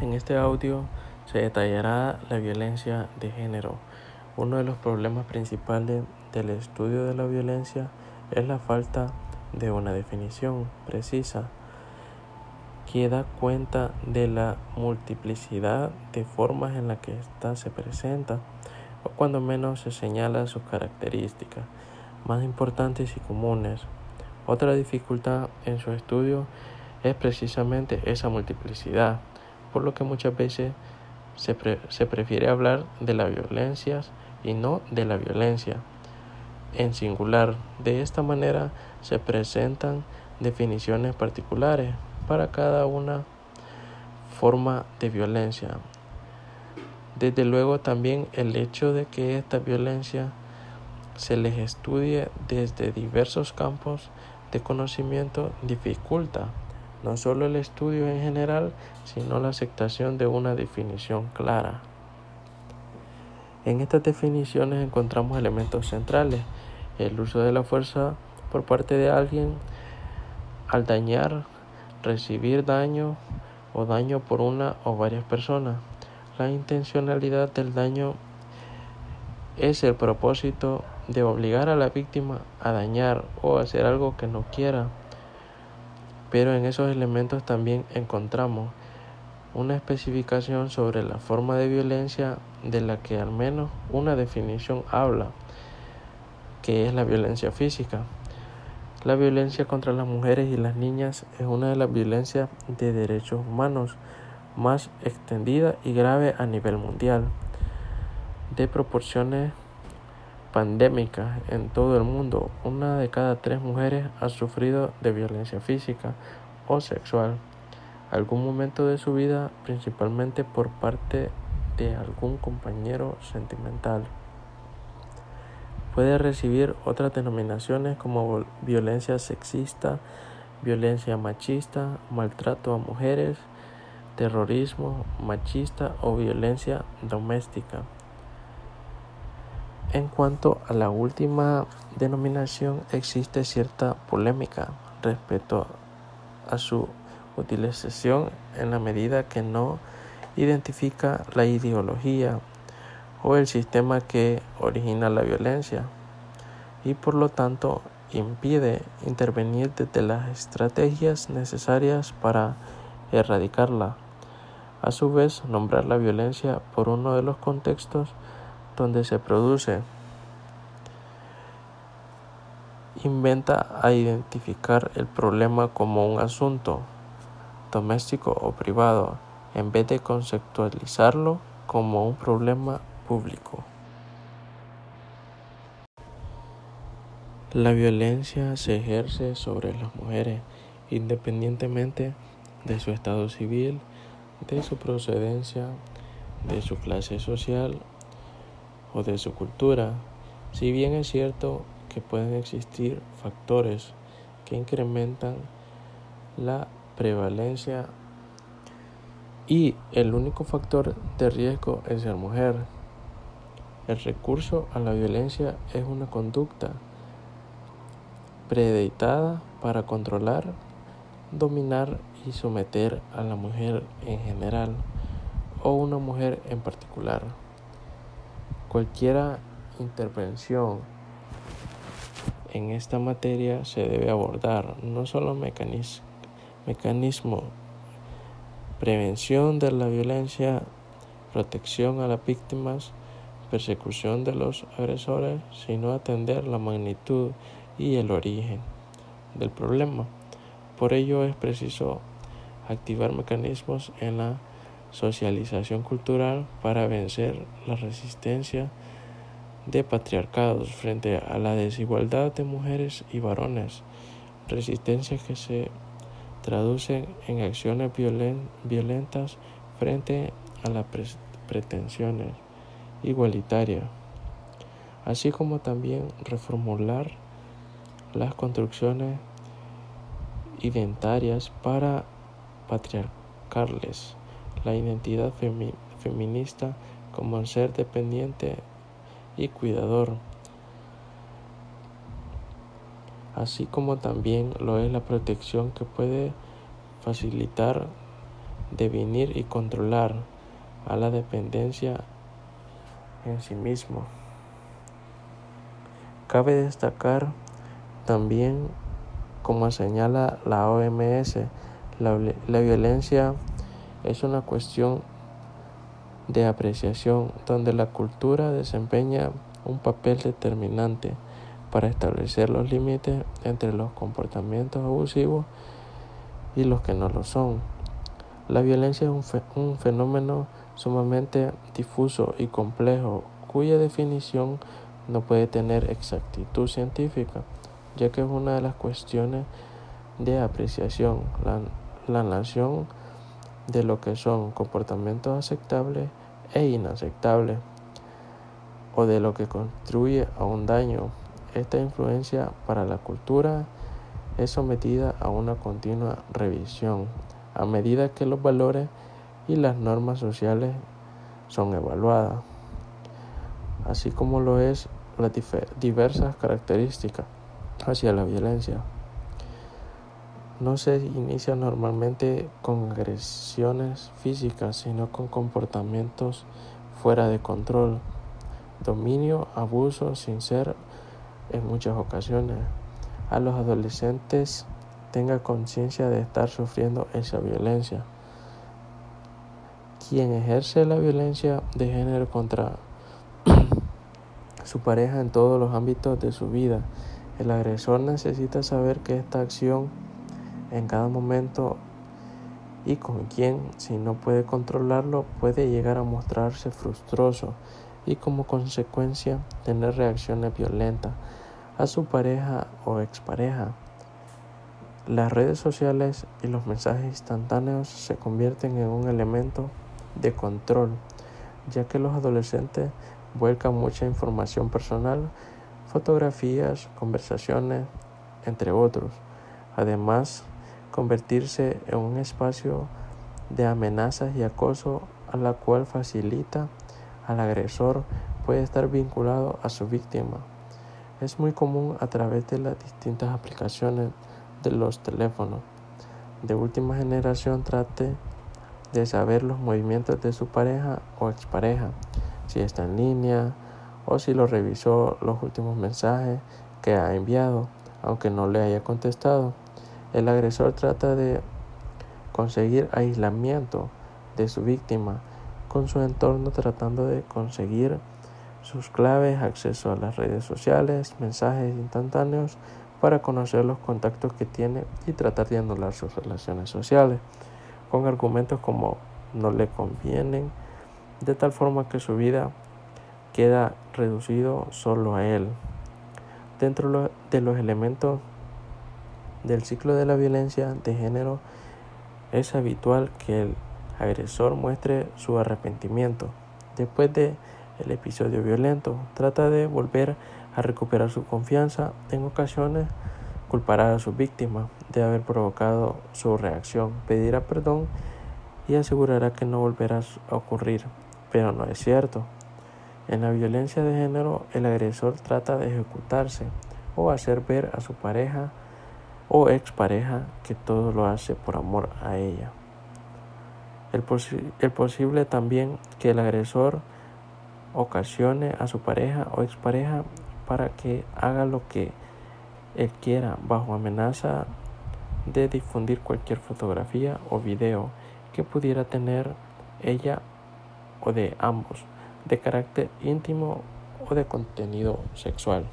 En este audio se detallará la violencia de género. Uno de los problemas principales del estudio de la violencia es la falta de una definición precisa que da cuenta de la multiplicidad de formas en las que ésta se presenta o cuando menos se señala sus características más importantes y comunes. Otra dificultad en su estudio es precisamente esa multiplicidad por lo que muchas veces se, prefiere hablar de las violencias y no de la violencia en singular. De esta manera se presentan definiciones particulares para cada una forma de violencia. Desde luego también el hecho de que esta violencia se les estudie desde diversos campos de conocimiento dificulta no solo el estudio en general, sino la aceptación de una definición clara. En estas definiciones encontramos elementos centrales, el uso de la fuerza por parte de alguien al dañar, recibir daño o daño por una o varias personas. La intencionalidad del daño es el propósito de obligar a la víctima a dañar o hacer algo que no quiera pero en esos elementos también encontramos una especificación sobre la forma de violencia de la que al menos una definición habla, que es la violencia física. La violencia contra las mujeres y las niñas es una de las violencias de derechos humanos más extendida y grave a nivel mundial, de proporciones pandémica en todo el mundo, una de cada tres mujeres ha sufrido de violencia física o sexual algún momento de su vida, principalmente por parte de algún compañero sentimental. Puede recibir otras denominaciones como violencia sexista, violencia machista, maltrato a mujeres, terrorismo machista o violencia doméstica. En cuanto a la última denominación, existe cierta polémica respecto a su utilización en la medida que no identifica la ideología o el sistema que origina la violencia y por lo tanto impide intervenir desde las estrategias necesarias para erradicarla. A su vez, nombrar la violencia por uno de los contextos donde se produce. Inventa a identificar el problema como un asunto doméstico o privado en vez de conceptualizarlo como un problema público. La violencia se ejerce sobre las mujeres independientemente de su estado civil, de su procedencia, de su clase social o de su cultura, si bien es cierto que pueden existir factores que incrementan la prevalencia y el único factor de riesgo es ser mujer. El recurso a la violencia es una conducta preditada para controlar, dominar y someter a la mujer en general o una mujer en particular. Cualquier intervención en esta materia se debe abordar no solo mecanismo prevención de la violencia, protección a las víctimas, persecución de los agresores, sino atender la magnitud y el origen del problema. Por ello es preciso activar mecanismos en la socialización cultural para vencer la resistencia de patriarcados frente a la desigualdad de mujeres y varones, resistencia que se traducen en acciones violentas frente a las pretensiones igualitarias, así como también reformular las construcciones identitarias para patriarcales la identidad feminista como ser dependiente y cuidador, así como también lo es la protección que puede facilitar definir y controlar a la dependencia en sí mismo. Cabe destacar también, como señala la OMS, la, la violencia es una cuestión de apreciación donde la cultura desempeña un papel determinante para establecer los límites entre los comportamientos abusivos y los que no lo son. La violencia es un, fenómeno sumamente difuso y complejo cuya definición no puede tener exactitud científica, ya que es una de las cuestiones de apreciación, la, nación de lo que son comportamientos aceptables e inaceptables, o de lo que contribuye a un daño. Esta influencia para la cultura es sometida a una continua revisión a medida que los valores y las normas sociales son evaluadas, así como lo es las diversas características hacia la violencia. No se inicia normalmente con agresiones físicas, sino con comportamientos fuera de control, dominio, abuso sin ser en muchas ocasiones. A los adolescentes tenga conciencia de estar sufriendo esa violencia. Quien ejerce la violencia de género contra su pareja en todos los ámbitos de su vida, el agresor necesita saber que esta acción en cada momento y con quien, si no puede controlarlo, puede llegar a mostrarse frustroso y como consecuencia tener reacciones violentas a su pareja o expareja. Las redes sociales y los mensajes instantáneos se convierten en un elemento de control, ya que los adolescentes vuelcan mucha información personal, fotografías, conversaciones, entre otros. Además, convertirse en un espacio de amenazas y acoso a la cual facilita al agresor puede estar vinculado a su víctima. Es muy común a través de las distintas aplicaciones de los teléfonos de última generación trate de saber los movimientos de su pareja o expareja, si está en línea o si lo revisó los últimos mensajes que ha enviado, aunque no le haya contestado. El agresor trata de conseguir aislamiento de su víctima con su entorno tratando de conseguir sus claves, acceso a las redes sociales, mensajes instantáneos para conocer los contactos que tiene y tratar de anular sus relaciones sociales, con argumentos como no le convienen, de tal forma que su vida queda reducido solo a él. Dentro de los elementos del ciclo de la violencia de género, es habitual que el agresor muestre su arrepentimiento después de el episodio violento. Trata de volver a recuperar su confianza. En ocasiones culpará a su víctima de haber provocado su reacción, pedirá perdón y asegurará que no volverá a ocurrir. Pero no es cierto. En la violencia de género, el agresor trata de ejecutarse o hacer ver a su pareja o expareja que todo lo hace por amor a ella. El, posible también que el agresor ocasione a su pareja o expareja para que haga lo que él quiera bajo amenaza de difundir cualquier fotografía o video que pudiera tener ella o de ambos de carácter íntimo o de contenido sexual.